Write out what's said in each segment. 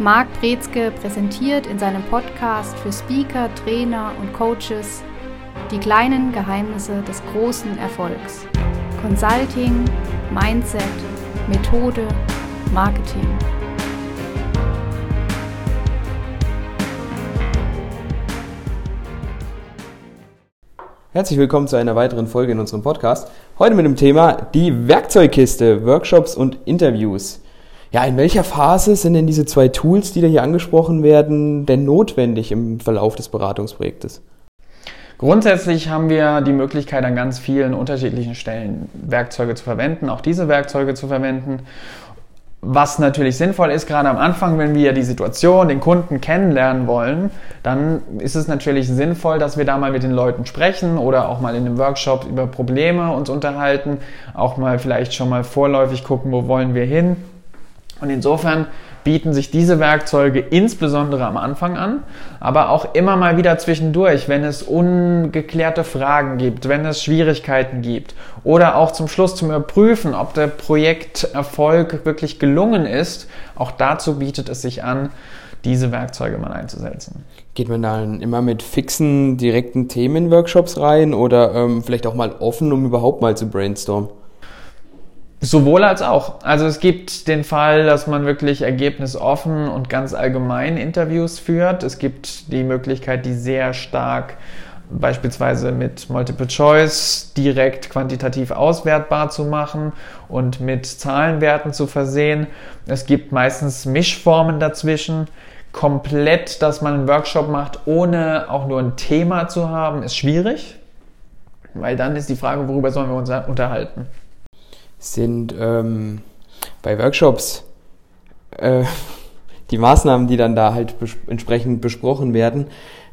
Marc Brezke präsentiert in seinem Podcast für Speaker, Trainer und Coaches die kleinen Geheimnisse des großen Erfolgs. Consulting, Mindset, Methode, Marketing. Herzlich willkommen zu einer weiteren Folge in unserem Podcast. Heute mit dem Thema die Werkzeugkiste, Workshops und Interviews. Ja, in welcher Phase sind denn diese zwei Tools, die da hier angesprochen werden, denn notwendig im Verlauf des Beratungsprojektes? Grundsätzlich haben wir die Möglichkeit, an ganz vielen unterschiedlichen Stellen Werkzeuge zu verwenden, auch diese Werkzeuge zu verwenden. Was natürlich sinnvoll ist, gerade am Anfang, wenn wir die Situation, den Kunden kennenlernen wollen, dann ist es natürlich sinnvoll, dass wir da mal mit den Leuten sprechen oder auch mal in einem Workshop über Probleme uns unterhalten, auch mal vielleicht schon mal vorläufig gucken, wo wollen wir hin. Und insofern bieten sich diese Werkzeuge insbesondere am Anfang an, aber auch immer mal wieder zwischendurch, wenn es ungeklärte Fragen gibt, wenn es Schwierigkeiten gibt oder auch zum Schluss zum Überprüfen, ob der Projekterfolg wirklich gelungen ist. Auch dazu bietet es sich an, diese Werkzeuge mal einzusetzen. Geht man dann immer mit fixen, direkten Themenworkshops rein oder ähm, vielleicht auch mal offen, um überhaupt mal zu brainstormen? Sowohl als auch. Also es gibt den Fall, dass man wirklich ergebnisoffen und ganz allgemein Interviews führt. Es gibt die Möglichkeit, die sehr stark beispielsweise mit Multiple Choice direkt quantitativ auswertbar zu machen und mit Zahlenwerten zu versehen. Es gibt meistens Mischformen dazwischen. Komplett, dass man einen Workshop macht, ohne auch nur ein Thema zu haben, ist schwierig, weil dann ist die Frage, worüber sollen wir uns unterhalten sind ähm, bei Workshops äh, die Maßnahmen, die dann da halt bes entsprechend besprochen werden,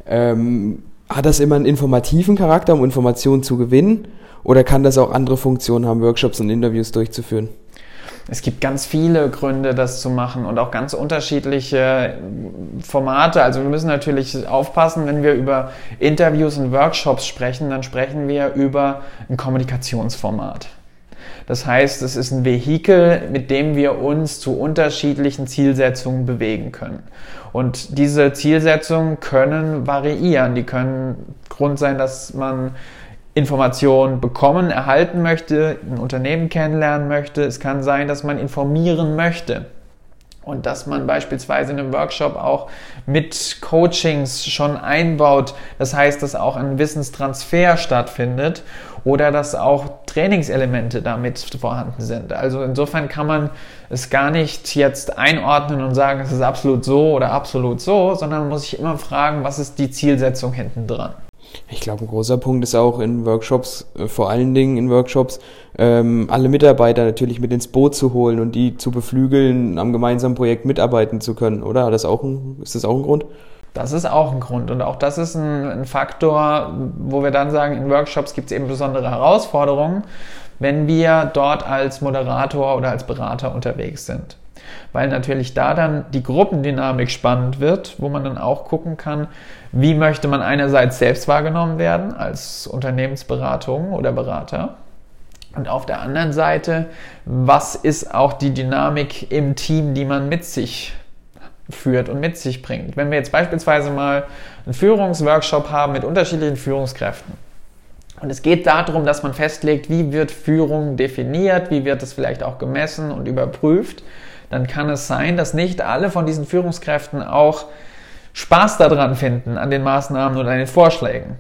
ähm, hat das immer einen informativen Charakter, um Informationen zu gewinnen? Oder kann das auch andere Funktionen haben, Workshops und Interviews durchzuführen? Es gibt ganz viele Gründe, das zu machen und auch ganz unterschiedliche Formate. Also wir müssen natürlich aufpassen, wenn wir über Interviews und Workshops sprechen, dann sprechen wir über ein Kommunikationsformat. Das heißt, es ist ein Vehikel, mit dem wir uns zu unterschiedlichen Zielsetzungen bewegen können. Und diese Zielsetzungen können variieren. Die können Grund sein, dass man Informationen bekommen, erhalten möchte, ein Unternehmen kennenlernen möchte. Es kann sein, dass man informieren möchte. Und dass man beispielsweise in einem Workshop auch mit Coachings schon einbaut. Das heißt, dass auch ein Wissenstransfer stattfindet oder dass auch Trainingselemente damit vorhanden sind. Also insofern kann man es gar nicht jetzt einordnen und sagen, es ist absolut so oder absolut so, sondern muss sich immer fragen, was ist die Zielsetzung hinten dran. Ich glaube, ein großer Punkt ist auch in Workshops, äh, vor allen Dingen in Workshops, ähm, alle Mitarbeiter natürlich mit ins Boot zu holen und die zu beflügeln, am gemeinsamen Projekt mitarbeiten zu können, oder? das auch ein, ist das auch ein Grund? Das ist auch ein Grund und auch das ist ein, ein Faktor, wo wir dann sagen, in Workshops gibt es eben besondere Herausforderungen, wenn wir dort als Moderator oder als Berater unterwegs sind weil natürlich da dann die Gruppendynamik spannend wird, wo man dann auch gucken kann, wie möchte man einerseits selbst wahrgenommen werden als Unternehmensberatung oder Berater und auf der anderen Seite, was ist auch die Dynamik im Team, die man mit sich führt und mit sich bringt. Wenn wir jetzt beispielsweise mal einen Führungsworkshop haben mit unterschiedlichen Führungskräften, und es geht darum, dass man festlegt, wie wird Führung definiert, wie wird es vielleicht auch gemessen und überprüft, dann kann es sein, dass nicht alle von diesen Führungskräften auch Spaß daran finden, an den Maßnahmen oder an den Vorschlägen.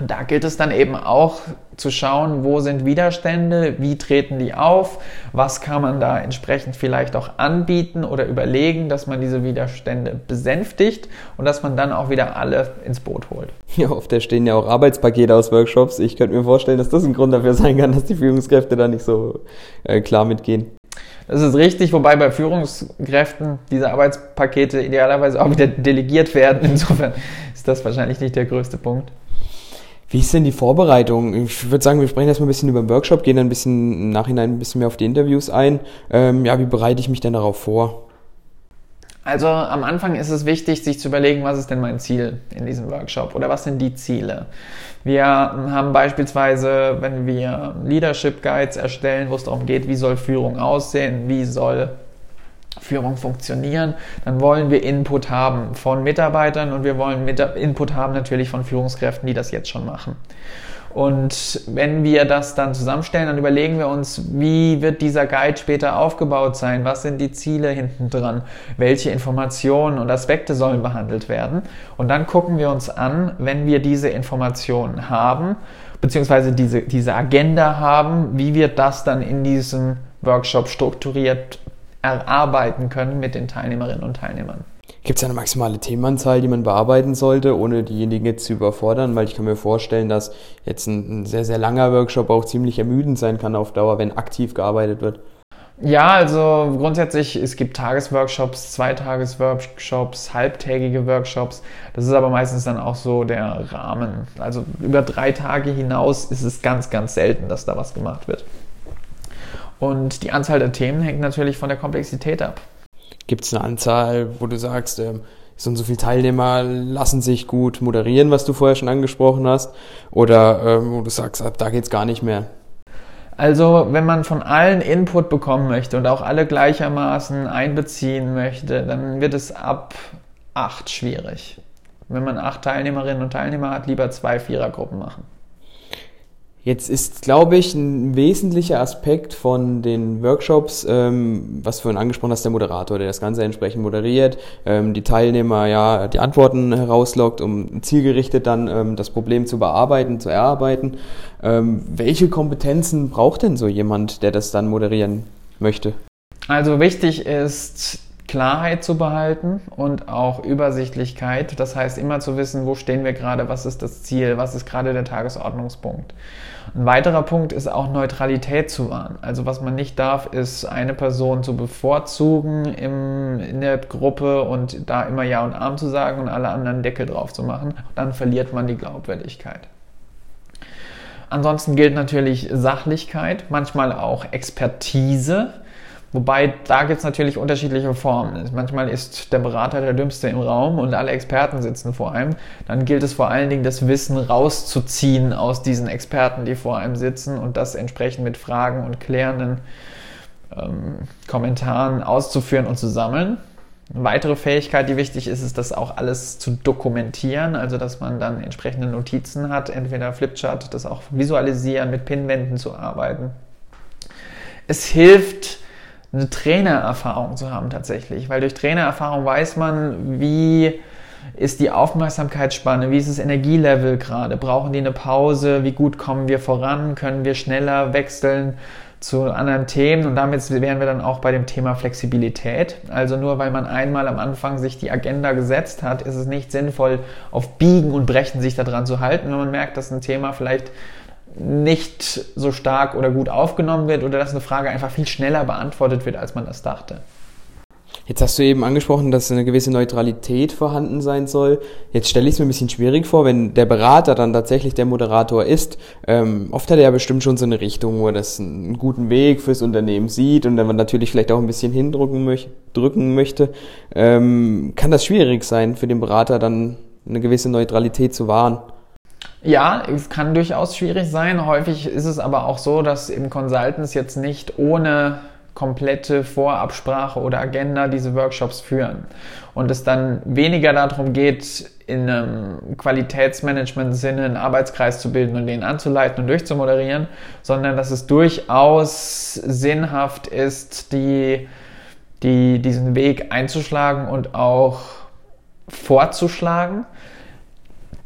Und da gilt es dann eben auch zu schauen, wo sind Widerstände, wie treten die auf, was kann man da entsprechend vielleicht auch anbieten oder überlegen, dass man diese Widerstände besänftigt und dass man dann auch wieder alle ins Boot holt. Ja, oft stehen ja auch Arbeitspakete aus Workshops. Ich könnte mir vorstellen, dass das ein Grund dafür sein kann, dass die Führungskräfte da nicht so äh, klar mitgehen. Das ist richtig, wobei bei Führungskräften diese Arbeitspakete idealerweise auch wieder delegiert werden. Insofern ist das wahrscheinlich nicht der größte Punkt. Wie ist denn die Vorbereitung? Ich würde sagen, wir sprechen erstmal ein bisschen über den Workshop, gehen dann ein bisschen im Nachhinein ein bisschen mehr auf die Interviews ein. Ähm, ja, wie bereite ich mich denn darauf vor? Also am Anfang ist es wichtig, sich zu überlegen, was ist denn mein Ziel in diesem Workshop oder was sind die Ziele. Wir haben beispielsweise, wenn wir Leadership Guides erstellen, wo es darum geht, wie soll Führung aussehen, wie soll Führung funktionieren, dann wollen wir Input haben von Mitarbeitern und wir wollen Input haben natürlich von Führungskräften, die das jetzt schon machen. Und wenn wir das dann zusammenstellen, dann überlegen wir uns, wie wird dieser Guide später aufgebaut sein? Was sind die Ziele hinten dran? Welche Informationen und Aspekte sollen behandelt werden? Und dann gucken wir uns an, wenn wir diese Informationen haben, beziehungsweise diese, diese Agenda haben, wie wir das dann in diesem Workshop strukturiert erarbeiten können mit den Teilnehmerinnen und Teilnehmern. Gibt es eine maximale Themenanzahl, die man bearbeiten sollte, ohne diejenigen jetzt zu überfordern? Weil ich kann mir vorstellen, dass jetzt ein, ein sehr, sehr langer Workshop auch ziemlich ermüdend sein kann auf Dauer, wenn aktiv gearbeitet wird. Ja, also grundsätzlich, es gibt Tagesworkshops, Zweitagesworkshops, halbtägige Workshops. Das ist aber meistens dann auch so der Rahmen. Also über drei Tage hinaus ist es ganz, ganz selten, dass da was gemacht wird. Und die Anzahl der Themen hängt natürlich von der Komplexität ab. Gibt es eine Anzahl, wo du sagst, ähm, so und so viele Teilnehmer lassen sich gut moderieren, was du vorher schon angesprochen hast? Oder ähm, wo du sagst, ab da geht es gar nicht mehr? Also, wenn man von allen Input bekommen möchte und auch alle gleichermaßen einbeziehen möchte, dann wird es ab acht schwierig. Wenn man acht Teilnehmerinnen und Teilnehmer hat, lieber zwei Vierergruppen machen. Jetzt ist, glaube ich, ein wesentlicher Aspekt von den Workshops, ähm, was du vorhin angesprochen hast, der Moderator, der das Ganze entsprechend moderiert, ähm, die Teilnehmer ja die Antworten herauslockt, um zielgerichtet dann ähm, das Problem zu bearbeiten, zu erarbeiten. Ähm, welche Kompetenzen braucht denn so jemand, der das dann moderieren möchte? Also wichtig ist Klarheit zu behalten und auch Übersichtlichkeit. Das heißt, immer zu wissen, wo stehen wir gerade, was ist das Ziel, was ist gerade der Tagesordnungspunkt. Ein weiterer Punkt ist auch Neutralität zu wahren. Also was man nicht darf, ist eine Person zu bevorzugen im, in der Gruppe und da immer Ja und Arm zu sagen und alle anderen Deckel drauf zu machen. Dann verliert man die Glaubwürdigkeit. Ansonsten gilt natürlich Sachlichkeit, manchmal auch Expertise. Wobei da gibt es natürlich unterschiedliche Formen. Manchmal ist der Berater der Dümmste im Raum und alle Experten sitzen vor einem. Dann gilt es vor allen Dingen, das Wissen rauszuziehen aus diesen Experten, die vor einem sitzen und das entsprechend mit Fragen und klärenden ähm, Kommentaren auszuführen und zu sammeln. Eine weitere Fähigkeit, die wichtig ist, ist, das auch alles zu dokumentieren, also dass man dann entsprechende Notizen hat, entweder Flipchart, das auch visualisieren, mit Pinwänden zu arbeiten. Es hilft, eine Trainererfahrung zu haben tatsächlich, weil durch Trainererfahrung weiß man, wie ist die Aufmerksamkeitsspanne, wie ist das Energielevel gerade, brauchen die eine Pause, wie gut kommen wir voran, können wir schneller wechseln zu anderen Themen? Und damit wären wir dann auch bei dem Thema Flexibilität. Also nur weil man einmal am Anfang sich die Agenda gesetzt hat, ist es nicht sinnvoll, auf Biegen und Brechen sich daran zu halten, wenn man merkt, dass ein Thema vielleicht nicht so stark oder gut aufgenommen wird oder dass eine Frage einfach viel schneller beantwortet wird, als man das dachte. Jetzt hast du eben angesprochen, dass eine gewisse Neutralität vorhanden sein soll. Jetzt stelle ich es mir ein bisschen schwierig vor, wenn der Berater dann tatsächlich der Moderator ist. Ähm, oft hat er ja bestimmt schon so eine Richtung, wo er das einen guten Weg fürs Unternehmen sieht und dann man natürlich vielleicht auch ein bisschen hindrücken möch drücken möchte. Ähm, kann das schwierig sein für den Berater dann eine gewisse Neutralität zu wahren? Ja, es kann durchaus schwierig sein. Häufig ist es aber auch so, dass eben Consultants jetzt nicht ohne komplette Vorabsprache oder Agenda diese Workshops führen und es dann weniger darum geht, in einem Qualitätsmanagement-Sinne einen Arbeitskreis zu bilden und den anzuleiten und durchzumoderieren, sondern dass es durchaus sinnhaft ist, die, die, diesen Weg einzuschlagen und auch vorzuschlagen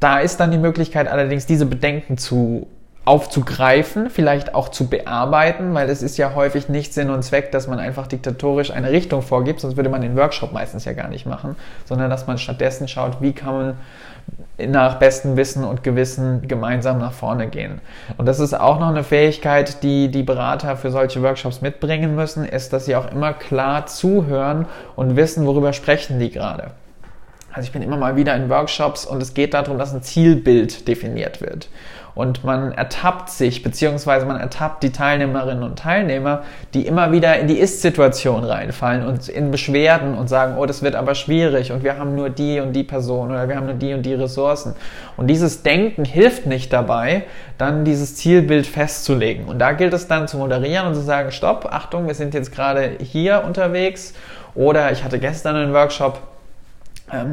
da ist dann die Möglichkeit allerdings, diese Bedenken zu aufzugreifen, vielleicht auch zu bearbeiten, weil es ist ja häufig nicht Sinn und Zweck, dass man einfach diktatorisch eine Richtung vorgibt, sonst würde man den Workshop meistens ja gar nicht machen, sondern dass man stattdessen schaut, wie kann man nach bestem Wissen und Gewissen gemeinsam nach vorne gehen. Und das ist auch noch eine Fähigkeit, die die Berater für solche Workshops mitbringen müssen, ist, dass sie auch immer klar zuhören und wissen, worüber sprechen die gerade. Also ich bin immer mal wieder in Workshops und es geht darum, dass ein Zielbild definiert wird und man ertappt sich, beziehungsweise man ertappt die Teilnehmerinnen und Teilnehmer, die immer wieder in die Ist-Situation reinfallen und in Beschwerden und sagen, oh, das wird aber schwierig und wir haben nur die und die Person oder wir haben nur die und die Ressourcen. Und dieses Denken hilft nicht dabei, dann dieses Zielbild festzulegen. Und da gilt es dann zu moderieren und zu sagen, stopp, Achtung, wir sind jetzt gerade hier unterwegs. Oder ich hatte gestern einen Workshop,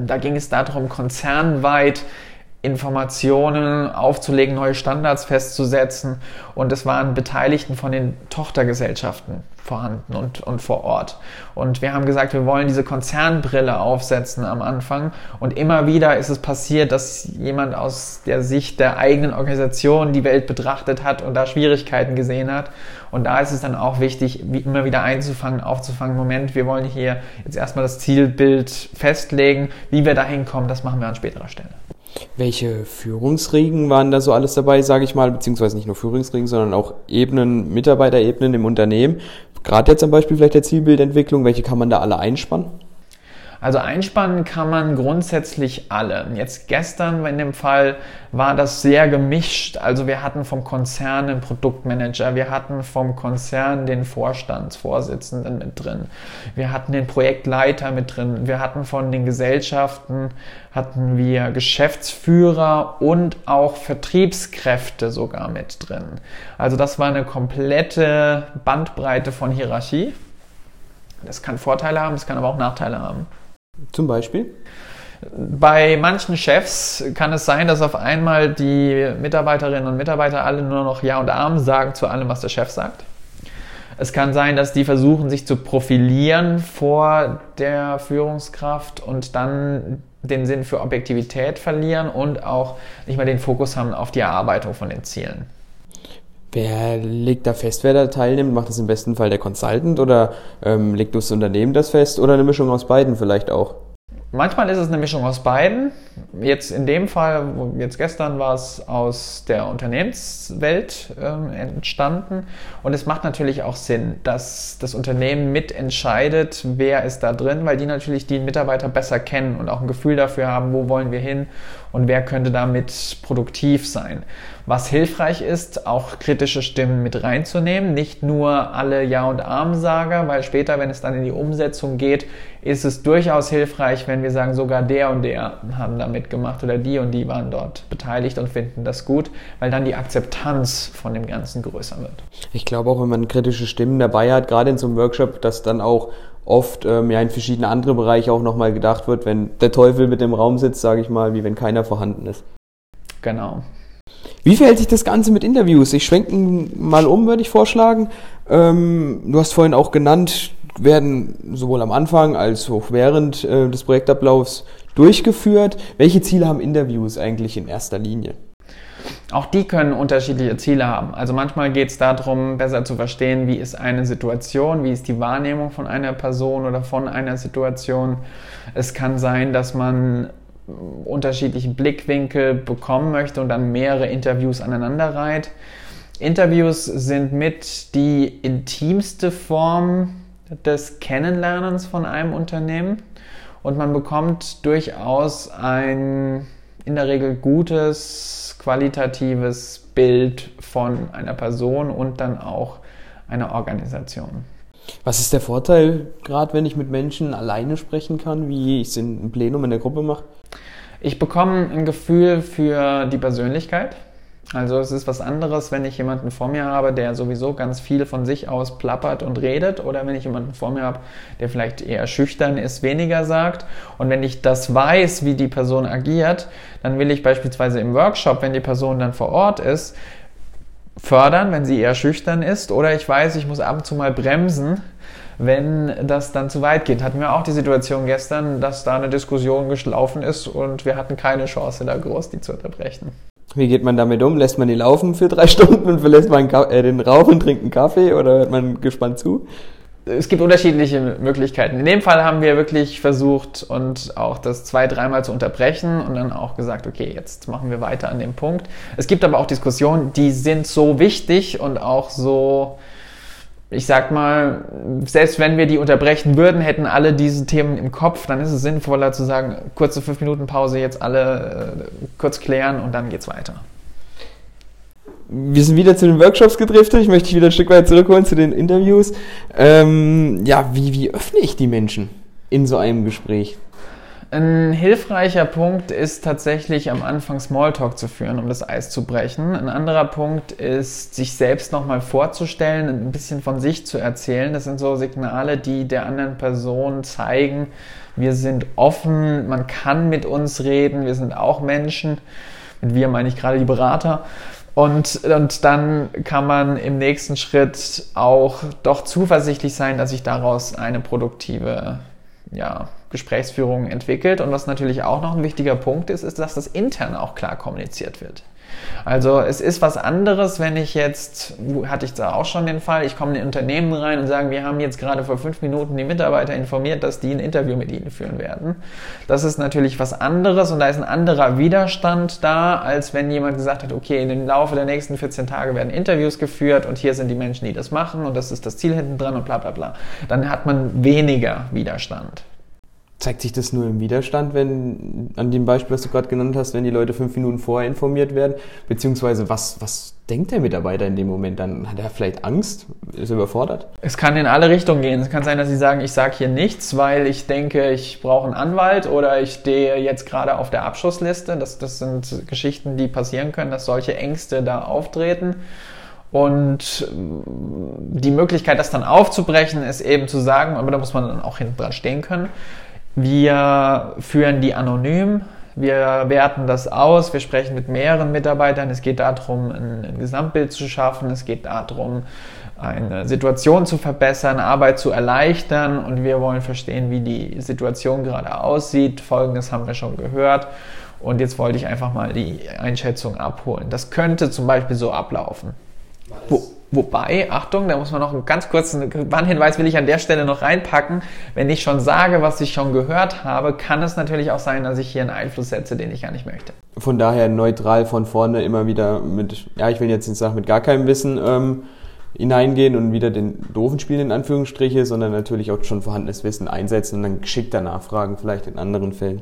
da ging es darum, konzernweit Informationen aufzulegen, neue Standards festzusetzen. Und es waren Beteiligten von den Tochtergesellschaften vorhanden und, und vor Ort. Und wir haben gesagt, wir wollen diese Konzernbrille aufsetzen am Anfang. Und immer wieder ist es passiert, dass jemand aus der Sicht der eigenen Organisation die Welt betrachtet hat und da Schwierigkeiten gesehen hat. Und da ist es dann auch wichtig, immer wieder einzufangen, aufzufangen. Moment, wir wollen hier jetzt erstmal das Zielbild festlegen. Wie wir da hinkommen, das machen wir an späterer Stelle. Welche Führungsriegen waren da so alles dabei, sage ich mal, beziehungsweise nicht nur Führungsriegen, sondern auch Ebenen, Mitarbeiterebenen im Unternehmen? Gerade jetzt zum Beispiel vielleicht der Zielbildentwicklung, welche kann man da alle einspannen? Also einspannen kann man grundsätzlich alle. Jetzt gestern in dem Fall war das sehr gemischt. Also wir hatten vom Konzern den Produktmanager, wir hatten vom Konzern den Vorstandsvorsitzenden mit drin, wir hatten den Projektleiter mit drin, wir hatten von den Gesellschaften hatten wir Geschäftsführer und auch Vertriebskräfte sogar mit drin. Also das war eine komplette Bandbreite von Hierarchie. Das kann Vorteile haben, das kann aber auch Nachteile haben. Zum Beispiel? Bei manchen Chefs kann es sein, dass auf einmal die Mitarbeiterinnen und Mitarbeiter alle nur noch Ja und Arm sagen zu allem, was der Chef sagt. Es kann sein, dass die versuchen, sich zu profilieren vor der Führungskraft und dann den Sinn für Objektivität verlieren und auch nicht mehr den Fokus haben auf die Erarbeitung von den Zielen. Wer legt da fest, wer da teilnimmt? Macht das im besten Fall der Consultant oder ähm, legt das Unternehmen das fest oder eine Mischung aus beiden vielleicht auch? Manchmal ist es eine Mischung aus beiden. Jetzt in dem Fall, jetzt gestern war es aus der Unternehmenswelt äh, entstanden. Und es macht natürlich auch Sinn, dass das Unternehmen mitentscheidet, wer ist da drin, weil die natürlich die Mitarbeiter besser kennen und auch ein Gefühl dafür haben, wo wollen wir hin und wer könnte damit produktiv sein. Was hilfreich ist, auch kritische Stimmen mit reinzunehmen, nicht nur alle Ja- und Armsager, weil später, wenn es dann in die Umsetzung geht, ist es durchaus hilfreich, wenn wir sagen, sogar der und der haben da mitgemacht oder die und die waren dort beteiligt und finden das gut, weil dann die Akzeptanz von dem Ganzen größer wird. Ich glaube auch, wenn man kritische Stimmen dabei hat, gerade in so einem Workshop, dass dann auch oft ähm, ja in verschiedene andere Bereiche auch nochmal gedacht wird, wenn der Teufel mit dem Raum sitzt, sage ich mal, wie wenn keiner vorhanden ist. Genau. Wie verhält sich das Ganze mit Interviews? Ich schwenke mal um, würde ich vorschlagen. Ähm, du hast vorhin auch genannt, werden sowohl am Anfang als auch während äh, des Projektablaufs durchgeführt. Welche Ziele haben Interviews eigentlich in erster Linie? Auch die können unterschiedliche Ziele haben. Also manchmal geht es darum, besser zu verstehen, wie ist eine Situation, wie ist die Wahrnehmung von einer Person oder von einer Situation. Es kann sein, dass man unterschiedliche Blickwinkel bekommen möchte und dann mehrere Interviews aneinander reiht. Interviews sind mit die intimste Form des Kennenlernens von einem Unternehmen und man bekommt durchaus ein in der Regel gutes, qualitatives Bild von einer Person und dann auch einer Organisation. Was ist der Vorteil, gerade wenn ich mit Menschen alleine sprechen kann, wie ich es einem Plenum in der Gruppe mache? Ich bekomme ein Gefühl für die Persönlichkeit. Also es ist was anderes, wenn ich jemanden vor mir habe, der sowieso ganz viel von sich aus plappert und redet oder wenn ich jemanden vor mir habe, der vielleicht eher schüchtern ist, weniger sagt. Und wenn ich das weiß, wie die Person agiert, dann will ich beispielsweise im Workshop, wenn die Person dann vor Ort ist, fördern, wenn sie eher schüchtern ist. Oder ich weiß, ich muss ab und zu mal bremsen, wenn das dann zu weit geht. Hatten wir auch die Situation gestern, dass da eine Diskussion gelaufen ist und wir hatten keine Chance, da groß die zu unterbrechen. Wie geht man damit um? Lässt man die laufen für drei Stunden und verlässt man äh, den Raum und trinkt einen Kaffee oder hört man gespannt zu? Es gibt unterschiedliche Möglichkeiten. In dem Fall haben wir wirklich versucht und auch das zwei, dreimal zu unterbrechen und dann auch gesagt, okay, jetzt machen wir weiter an dem Punkt. Es gibt aber auch Diskussionen, die sind so wichtig und auch so ich sag mal, selbst wenn wir die unterbrechen würden, hätten alle diese Themen im Kopf, dann ist es sinnvoller zu sagen, kurze 5 Minuten Pause, jetzt alle äh, kurz klären und dann geht's weiter. Wir sind wieder zu den Workshops gedriftet. Ich möchte dich wieder ein Stück weit zurückholen zu den Interviews. Ähm, ja, wie, wie öffne ich die Menschen in so einem Gespräch? Ein hilfreicher Punkt ist tatsächlich am Anfang Smalltalk zu führen, um das Eis zu brechen. Ein anderer Punkt ist, sich selbst nochmal vorzustellen, ein bisschen von sich zu erzählen. Das sind so Signale, die der anderen Person zeigen, wir sind offen, man kann mit uns reden, wir sind auch Menschen. Mit wir meine ich gerade die Berater. Und, und dann kann man im nächsten Schritt auch doch zuversichtlich sein, dass sich daraus eine produktive ja, Gesprächsführung entwickelt. Und was natürlich auch noch ein wichtiger Punkt ist, ist, dass das intern auch klar kommuniziert wird. Also es ist was anderes, wenn ich jetzt, hatte ich da auch schon den Fall, ich komme in ein Unternehmen rein und sage, wir haben jetzt gerade vor fünf Minuten die Mitarbeiter informiert, dass die ein Interview mit ihnen führen werden. Das ist natürlich was anderes und da ist ein anderer Widerstand da, als wenn jemand gesagt hat, okay, dem Laufe der nächsten 14 Tage werden Interviews geführt und hier sind die Menschen, die das machen und das ist das Ziel hinten dran und bla bla bla. Dann hat man weniger Widerstand. Zeigt sich das nur im Widerstand, wenn, an dem Beispiel, was du gerade genannt hast, wenn die Leute fünf Minuten vorher informiert werden? Beziehungsweise was, was denkt der Mitarbeiter in dem Moment dann? Hat er vielleicht Angst? Ist er überfordert? Es kann in alle Richtungen gehen. Es kann sein, dass sie sagen, ich sage hier nichts, weil ich denke, ich brauche einen Anwalt oder ich stehe jetzt gerade auf der Abschussliste. Das, das sind Geschichten, die passieren können, dass solche Ängste da auftreten. Und die Möglichkeit, das dann aufzubrechen, ist eben zu sagen, aber da muss man dann auch hinten dran stehen können. Wir führen die anonym. Wir werten das aus. Wir sprechen mit mehreren Mitarbeitern. Es geht darum, ein, ein Gesamtbild zu schaffen. Es geht darum, eine Situation zu verbessern, Arbeit zu erleichtern. Und wir wollen verstehen, wie die Situation gerade aussieht. Folgendes haben wir schon gehört. Und jetzt wollte ich einfach mal die Einschätzung abholen. Das könnte zum Beispiel so ablaufen. Wo, Wobei, Achtung, da muss man noch einen ganz kurzen Warnhinweis will ich an der Stelle noch reinpacken. Wenn ich schon sage, was ich schon gehört habe, kann es natürlich auch sein, dass ich hier einen Einfluss setze, den ich gar nicht möchte. Von daher neutral von vorne immer wieder mit, ja, ich will jetzt nicht sagen, mit gar keinem Wissen ähm, hineingehen und wieder den doofen spielen in Anführungsstriche, sondern natürlich auch schon vorhandenes Wissen einsetzen und dann geschickter nachfragen, vielleicht in anderen Fällen.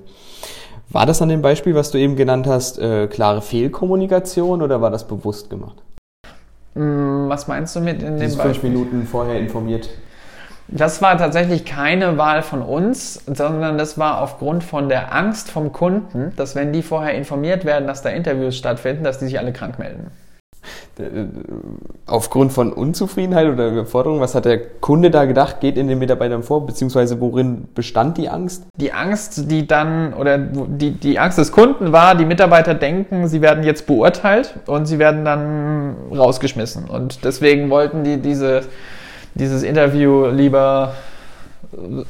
War das an dem Beispiel, was du eben genannt hast, äh, klare Fehlkommunikation oder war das bewusst gemacht? Hm, was meinst du mit in dem Beispiel? fünf Minuten vorher informiert. Das war tatsächlich keine Wahl von uns, sondern das war aufgrund von der Angst vom Kunden, dass wenn die vorher informiert werden, dass da Interviews stattfinden, dass die sich alle krank melden. Äh, aufgrund von Unzufriedenheit oder Überforderung, was hat der Kunde da gedacht, geht in den Mitarbeitern vor, beziehungsweise worin bestand die Angst? Die Angst, die dann, oder die, die Angst des Kunden war, die Mitarbeiter denken, sie werden jetzt beurteilt und sie werden dann rausgeschmissen. Und deswegen wollten die diese, dieses Interview lieber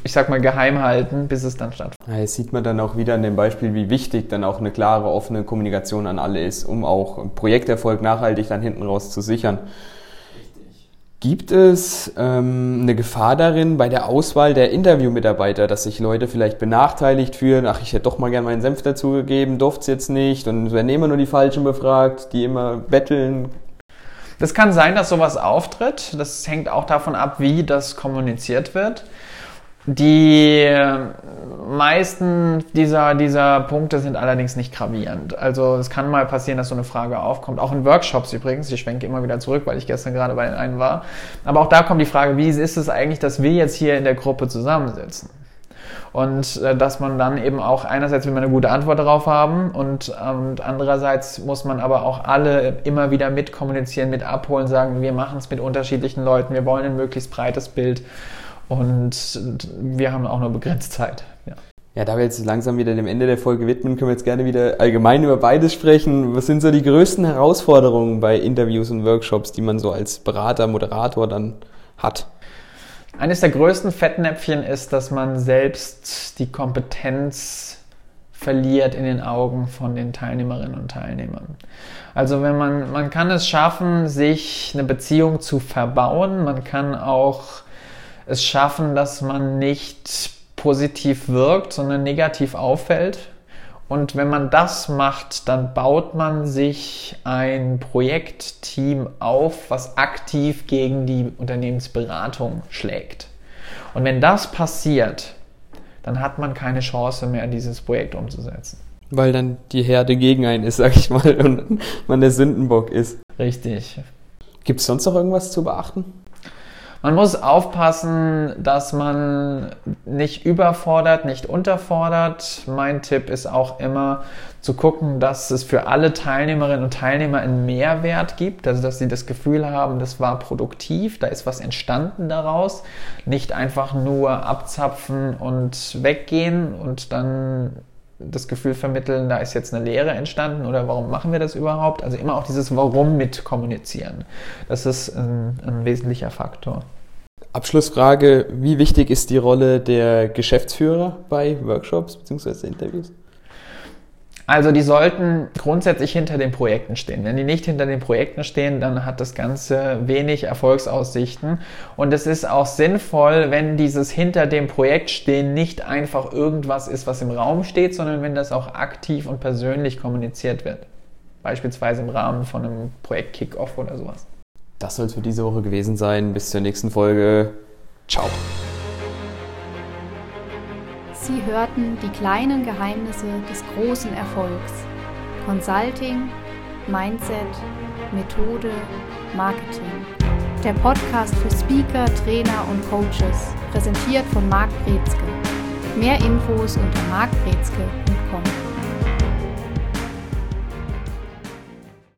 ich sag mal, geheim halten, bis es dann stattfindet. Ja, jetzt sieht man dann auch wieder an dem Beispiel, wie wichtig dann auch eine klare, offene Kommunikation an alle ist, um auch Projekterfolg nachhaltig dann hinten raus zu sichern. Gibt es ähm, eine Gefahr darin bei der Auswahl der Interviewmitarbeiter, dass sich Leute vielleicht benachteiligt fühlen? Ach, ich hätte doch mal gerne meinen Senf dazugegeben, durfte es jetzt nicht und werden immer nur die Falschen befragt, die immer betteln. Das kann sein, dass sowas auftritt. Das hängt auch davon ab, wie das kommuniziert wird. Die meisten dieser, dieser Punkte sind allerdings nicht gravierend. Also es kann mal passieren, dass so eine Frage aufkommt. Auch in Workshops übrigens. Ich schwenke immer wieder zurück, weil ich gestern gerade bei einem war. Aber auch da kommt die Frage, wie ist es eigentlich, dass wir jetzt hier in der Gruppe zusammensitzen? Und äh, dass man dann eben auch einerseits will man eine gute Antwort darauf haben und, und andererseits muss man aber auch alle immer wieder mitkommunizieren, mit abholen, sagen, wir machen es mit unterschiedlichen Leuten, wir wollen ein möglichst breites Bild und wir haben auch nur begrenzt Zeit. Ja. Ja, da wir jetzt langsam wieder dem Ende der Folge widmen, können wir jetzt gerne wieder allgemein über beides sprechen. Was sind so die größten Herausforderungen bei Interviews und Workshops, die man so als Berater, Moderator dann hat? Eines der größten Fettnäpfchen ist, dass man selbst die Kompetenz verliert in den Augen von den Teilnehmerinnen und Teilnehmern. Also wenn man, man kann es schaffen, sich eine Beziehung zu verbauen, man kann auch es schaffen, dass man nicht positiv wirkt, sondern negativ auffällt. Und wenn man das macht, dann baut man sich ein Projektteam auf, was aktiv gegen die Unternehmensberatung schlägt. Und wenn das passiert, dann hat man keine Chance mehr, dieses Projekt umzusetzen. Weil dann die Herde gegen einen ist, sag ich mal, und man der Sündenbock ist. Richtig. Gibt es sonst noch irgendwas zu beachten? Man muss aufpassen, dass man nicht überfordert, nicht unterfordert. Mein Tipp ist auch immer zu gucken, dass es für alle Teilnehmerinnen und Teilnehmer einen Mehrwert gibt, also dass sie das Gefühl haben, das war produktiv, da ist was entstanden daraus. Nicht einfach nur abzapfen und weggehen und dann das Gefühl vermitteln, da ist jetzt eine Lehre entstanden oder warum machen wir das überhaupt? Also immer auch dieses Warum mit kommunizieren. Das ist ein, ein wesentlicher Faktor. Abschlussfrage, wie wichtig ist die Rolle der Geschäftsführer bei Workshops bzw. Interviews? Also die sollten grundsätzlich hinter den Projekten stehen. Wenn die nicht hinter den Projekten stehen, dann hat das Ganze wenig Erfolgsaussichten. Und es ist auch sinnvoll, wenn dieses hinter dem Projekt stehen nicht einfach irgendwas ist, was im Raum steht, sondern wenn das auch aktiv und persönlich kommuniziert wird. Beispielsweise im Rahmen von einem Projekt Kickoff oder sowas. Das soll es für diese Woche gewesen sein. Bis zur nächsten Folge. Ciao. Sie hörten die kleinen Geheimnisse des großen Erfolgs. Consulting, Mindset, Methode, Marketing. Der Podcast für Speaker, Trainer und Coaches, präsentiert von Marc Brezke. Mehr Infos unter markbrezke.com.